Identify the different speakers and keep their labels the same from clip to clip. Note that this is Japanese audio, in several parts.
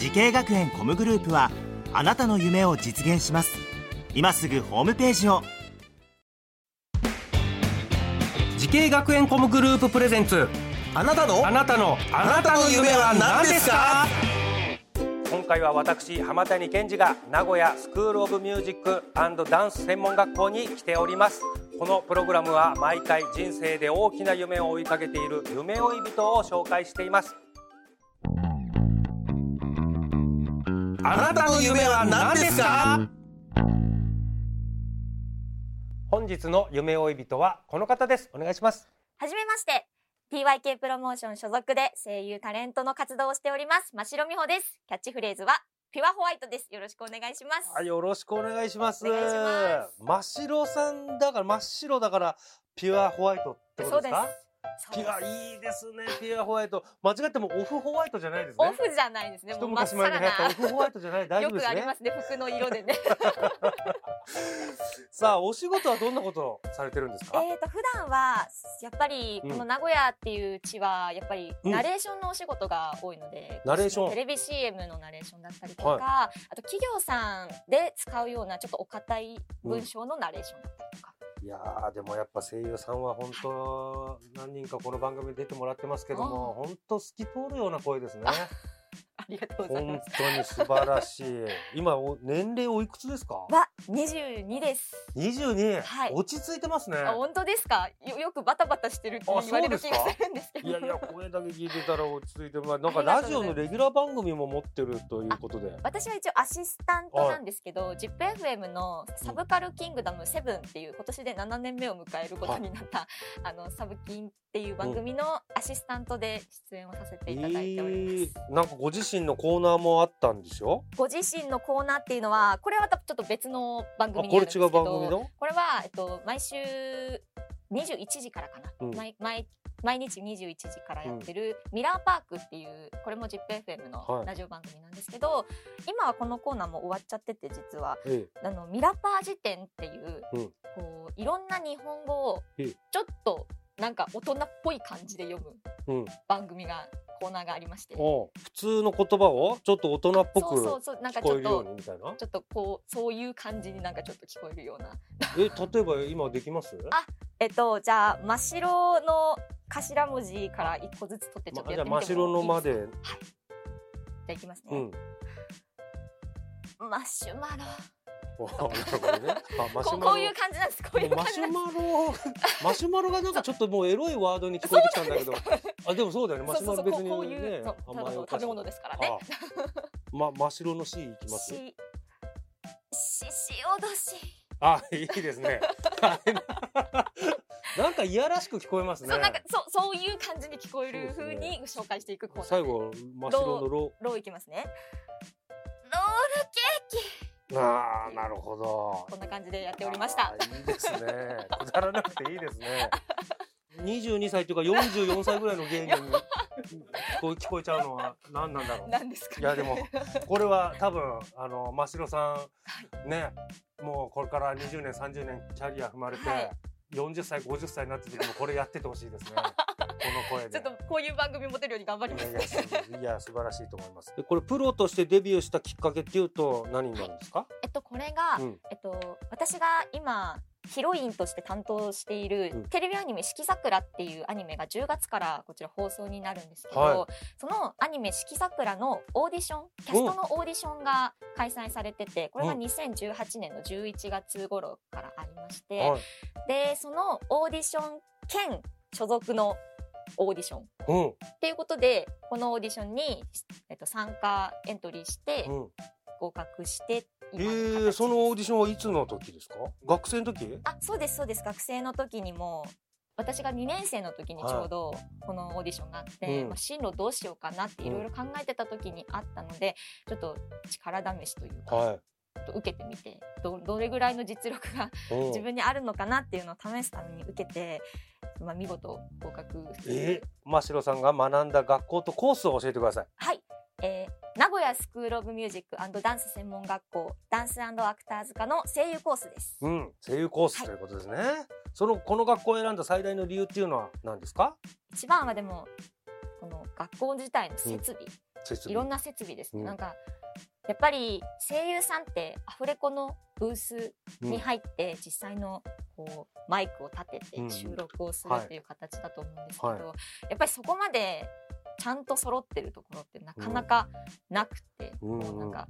Speaker 1: 滋慶学園 COM グループはあなたの夢を実現します。今すぐホームページを。
Speaker 2: 滋慶学園 COM グループ presents。
Speaker 3: あなたの？
Speaker 2: あなたの。
Speaker 3: あなたの夢は何ですか？
Speaker 2: 今回は私浜谷健司が名古屋スクールオブミュージックダンス専門学校に来ております。このプログラムは毎回人生で大きな夢を追いかけている夢追い人を紹介しています
Speaker 3: あなたの夢は何ですか？
Speaker 2: 本日の夢追い人はこの方です。お願いします。
Speaker 4: はじめまして。TYK プロモーション所属で声優タレントの活動をしております。真城美穂です。キャッチフレーズはピュアホワイトです。よろしくお願いします。
Speaker 2: はいよろしくお願いします。
Speaker 4: ます。
Speaker 2: 真っ白さんだから真っ白だからピュアホワイトってことですか？
Speaker 4: そうです
Speaker 2: ピュアいいですね ピュアホワイト。間違ってもオフホワイトじゃないですね。
Speaker 4: オフじゃないですね。
Speaker 2: 一
Speaker 4: もう真っ
Speaker 2: 昔前に流行ったオフホワイトじゃない。大丈
Speaker 4: よ
Speaker 2: 夫ですね。
Speaker 4: くありますね服の色でね。
Speaker 2: さあお仕事はどんなことをされてるんですか？
Speaker 4: えーと普段はやっぱりこの名古屋っていう地はやっぱり
Speaker 2: うん。
Speaker 4: ナレーションのお仕事が多いので、
Speaker 2: ナレーション。
Speaker 4: テレビ CM のナレーションだったりとか、
Speaker 2: はい。
Speaker 4: あと企業さんで使うようなちょっとお堅い文章のナレーションだったりとか、
Speaker 2: いやーでもやっぱ声優さんは本当何人かこの番組に出てもらってますけども本当透き通るような声ですね。
Speaker 4: ありがとうござい
Speaker 2: 本
Speaker 4: ます。
Speaker 2: 当に素晴らしい。今お年齢おいくつですか？
Speaker 4: は22です。
Speaker 2: 22、
Speaker 4: はい。
Speaker 2: 落ち着いてますね。
Speaker 4: あ本当ですか？よよくバタバタしてるって
Speaker 2: あ
Speaker 4: 言われる気がするんですけど。
Speaker 2: いやいや声だけ聞いてたら落ち着いてまあなんかラジオのレギュラー番組も持ってるということで。
Speaker 4: 私は一応アシスタントなんですけど、ZIPFM のサブカルキングダム7っていう今年で7年目を迎えることになった、あのサブキンっていう番組のアシスタントで出演をさせていただいております。
Speaker 2: えーなんかご自身のコーナーもあったんでしょ
Speaker 4: ご自身のコーナーっていうのはこれはまたちょっと別の番
Speaker 2: あ
Speaker 4: 組に
Speaker 2: これ違う
Speaker 4: なるんですけど
Speaker 2: 番組の？
Speaker 4: これは、えっと、毎週21時からかな、
Speaker 2: うん。
Speaker 4: 毎毎毎日21時からやってる、ミラーパークっていうこれも ZIPFM
Speaker 2: はい。
Speaker 4: のラジオ番組なんですけど、今はこのコーナーも終わっちゃってて実は。
Speaker 2: え
Speaker 4: あのミラパー辞典っていう、
Speaker 2: うん。
Speaker 4: こういろんな日本語を
Speaker 2: ええ。
Speaker 4: ちょっとなんか大人っぽい感じで読む番組がコーナーがありまして。
Speaker 2: 普通の言葉をちょっと大人っぽく聞
Speaker 4: ちょっ
Speaker 2: こえるよう
Speaker 4: と
Speaker 2: にみたいな？
Speaker 4: ちょっとこうそういう感じになんかちょっと聞こえるような。
Speaker 2: え例えば今できます？
Speaker 4: あえっとじゃあ真っ白の頭文字から一個ずつ取ってちょっと
Speaker 2: ま
Speaker 4: やってみてもいいですか、
Speaker 2: じゃあ真っ白のまで。
Speaker 4: はい。じゃあいきますね、
Speaker 2: うん。
Speaker 4: マシュマロこういう感じなんです。こういう
Speaker 2: マシュマロ マシュマロがなんかちょっともうエロいワードに聞こえてきたんだけど。あでもそうだよね。マシュマロ別にね
Speaker 4: そう
Speaker 2: 甘いお菓子
Speaker 4: 食べ物ですからね。
Speaker 2: あま真っ白の C いきます？
Speaker 4: しし潮年
Speaker 2: あいいですね。なんかいやらしく聞こえますね。
Speaker 4: そうなんかそうそういう感じに聞こえる風に紹介していくコーナー。
Speaker 2: 最後真っ白のロ。
Speaker 4: ローいきますね。ロールケーキ
Speaker 2: あーなるほど。
Speaker 4: こんな感じでやっておりました。
Speaker 2: いいですね。くだらなくていいですね。22歳というか44歳ぐらいの芸人に聞 こえ聞こえちゃうのは何なんだろう。
Speaker 4: なんですか、ね、
Speaker 2: いやでもこれは多分あの真城さんねもうこれから20年30年キャリア踏まれて、
Speaker 4: はい。
Speaker 2: 40歳50歳になった時もこれやっててほしいですねこの声で。
Speaker 4: ちょっとこういう番組持てるように頑張ります
Speaker 2: いやいやいや素晴らしいと思います。でこれプロとしてデビューしたきっかけっていうと何になるんですか？
Speaker 4: えっとこれが、
Speaker 2: うん
Speaker 4: えっと私が今ヒロインとして担当している
Speaker 2: うん
Speaker 4: テレビアニメ「シキザクラ」っていうアニメが10月からこちら放送になるんですけど、
Speaker 2: は
Speaker 4: そのアニメ「シキザクラ」のオーディションキャストのオーディションが開催されててこれが
Speaker 2: うん
Speaker 4: 2018年の11月頃からありまして、
Speaker 2: はい。
Speaker 4: でそのオーディション兼所属のオーディション
Speaker 2: うん
Speaker 4: っていうことでこのオーディションに、えっと、参加エントリーして
Speaker 2: うん。
Speaker 4: 合格して
Speaker 2: え
Speaker 4: 今の形
Speaker 2: ー、そのオーディションはいつの時ですか？学生の時？
Speaker 4: あそうですそうです学生の時にも私が2年生の時にちょうどこのオーディションがあって、
Speaker 2: うん
Speaker 4: まあ、進路どうしようかなっていろいろ考えてた時にあったので、ちょっと力試しというか、
Speaker 2: は
Speaker 4: ちょっと受けてみてどどれぐらいの実力が
Speaker 2: い。うん
Speaker 4: 自分にあるのかなっていうのを試すために受けて、まあ、見事合格
Speaker 2: えー、真城さんが学んだ学校とコースを教えてください。
Speaker 4: はい、えー名古屋スクール・オブ・ミュージックダンス専門学校ダンスアクターズ科の声優コースです。
Speaker 2: うん、声優コースということですね。そのこの学校を選んだ最大の理由っていうのは何ですか？
Speaker 4: 一番はでもこの学校自体の設備、
Speaker 2: 設備。
Speaker 4: いろんな設備ですね、
Speaker 2: うん。
Speaker 4: なんかやっぱり声優さんってアフレコのブースに入って実際のこうマイクを立て
Speaker 2: うん。
Speaker 4: て収録をするっていう形だと思うんですけど、
Speaker 2: はい。
Speaker 4: やっぱりそこまでちゃんと揃ってるところってなかなかなくて、
Speaker 2: うん
Speaker 4: もうなんか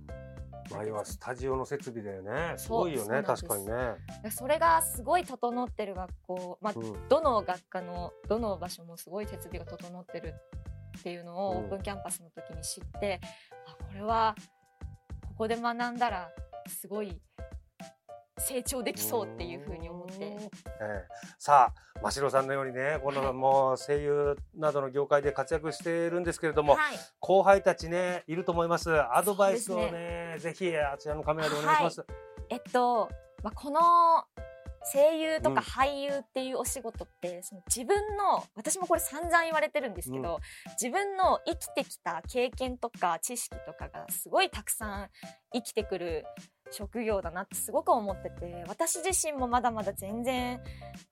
Speaker 2: 前はスタジオの設備だよね。すごいよね、確かにね。
Speaker 4: それがすごい整ってる学校、まあ、
Speaker 2: うん。
Speaker 4: どの学科のどの場所もすごい設備が整ってるっていうのを
Speaker 2: うん。
Speaker 4: オープンキャンパスの時に知って、あこれはここで学んだらすごい成長できそうっていうふうに思って
Speaker 2: ええ。さあ真城さんのようにねこのもう声優などの業界で活躍しているんですけれども、
Speaker 4: はい、
Speaker 2: 後輩たちねいると思います。アドバイスを
Speaker 4: そう
Speaker 2: ねぜひあちらのカメラでお願いします、
Speaker 4: えっと、まあ、この声優とか
Speaker 2: うん。
Speaker 4: 俳優っていうお仕事って、その自分の私もこれ散々言われてるんですけど、自分の生きてきた経験とか知識とかがすごいたくさん生きてくる職業だなってすごく思ってて私自身もまだまだ全然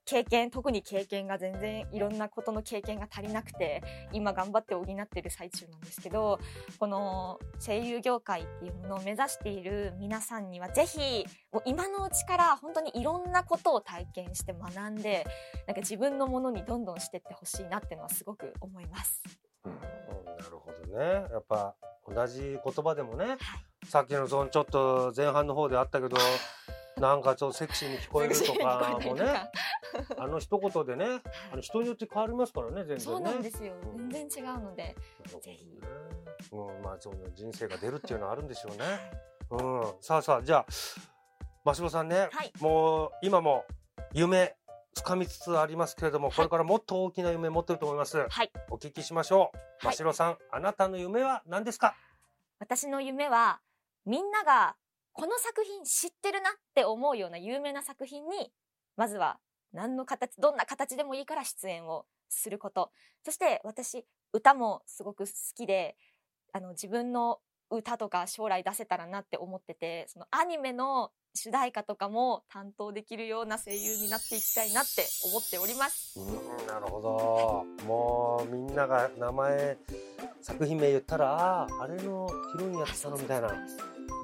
Speaker 4: 経験特に経験が全然いろんなことの経験が足りなくて今頑張って補ってる最中なんですけどこの声優業界っていうものを目指している皆さんにはぜひもう今のうちから本当にいろんなことを体験して学んでなんか自分のものにどんどんしてってほしいなっていうのはすごく思います。
Speaker 2: うん。なるほどね。やっぱ同じ言葉でもね、
Speaker 4: はい
Speaker 2: さっきのそのちょっと前半の方であったけどなんかちょっとセクシーに聞こえるとかもねあの一言でねあの人によって変わりますからね全然ね。
Speaker 4: そうなんですよ。
Speaker 2: うん。
Speaker 4: 全然違うので、
Speaker 2: なるほどね。
Speaker 4: ぜひ。
Speaker 2: うん、まあその人生が出るっていうのはあるんでしょうね。うん、さあさあじゃあ真城さんね、
Speaker 4: はい。
Speaker 2: もう今も夢掴みつつありますけれども、
Speaker 4: い。
Speaker 2: これからもっと大きな夢持ってると思います。
Speaker 4: はい。
Speaker 2: お聞きしましょう。
Speaker 4: はい。
Speaker 2: 真城さん、あなたの夢は何ですか？
Speaker 4: 私の夢はみんながこの作品知ってるなって思うような有名な作品にまずは何の形どんな形でもいいから出演をすることそして私歌もすごく好きであの自分の歌とか将来出せたらなって思っててそのアニメの主題歌とかも担当できるような声優になっていきたいなって思っております。
Speaker 2: うん、なるほど。もうみんなが名前作品名言ったら、ああ、あれのヒロインやってたのみたいな。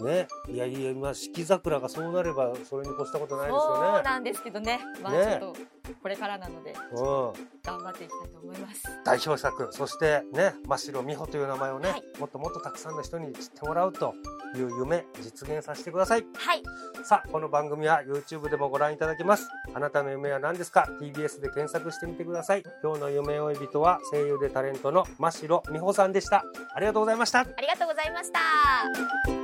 Speaker 2: ね、いやいや、まあ四季桜がそうなれば、それに越したことないです
Speaker 4: そう
Speaker 2: よね。
Speaker 4: なんですけどね。まあち
Speaker 2: ね
Speaker 4: ょっとこれからなので
Speaker 2: うん。
Speaker 4: 頑張っていきたいと思います。
Speaker 2: 代表作そしてね真城美穂という名前をね、
Speaker 4: はい。
Speaker 2: もっともっとたくさんの人に知ってもらうという夢実現させてください。
Speaker 4: はい。
Speaker 2: さあこの番組は YouTube でもご覧いただけます。あなたの夢は何ですか？TBS で検索してみてください。今日の夢追い人は声優でタレントの真城美穂さんでした。ありがとうございました。
Speaker 4: ありがとうございました。